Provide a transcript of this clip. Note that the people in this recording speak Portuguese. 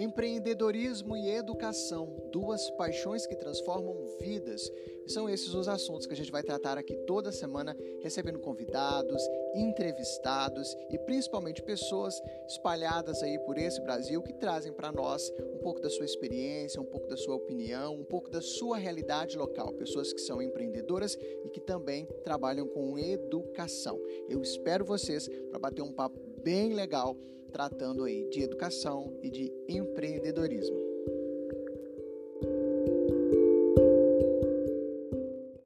Empreendedorismo e educação, duas paixões que transformam vidas. São esses os assuntos que a gente vai tratar aqui toda semana, recebendo convidados, entrevistados e principalmente pessoas espalhadas aí por esse Brasil que trazem para nós um pouco da sua experiência, um pouco da sua opinião, um pouco da sua realidade local. Pessoas que são empreendedoras e que também trabalham com educação. Eu espero vocês para bater um papo bem legal tratando aí de educação e de empreendedorismo.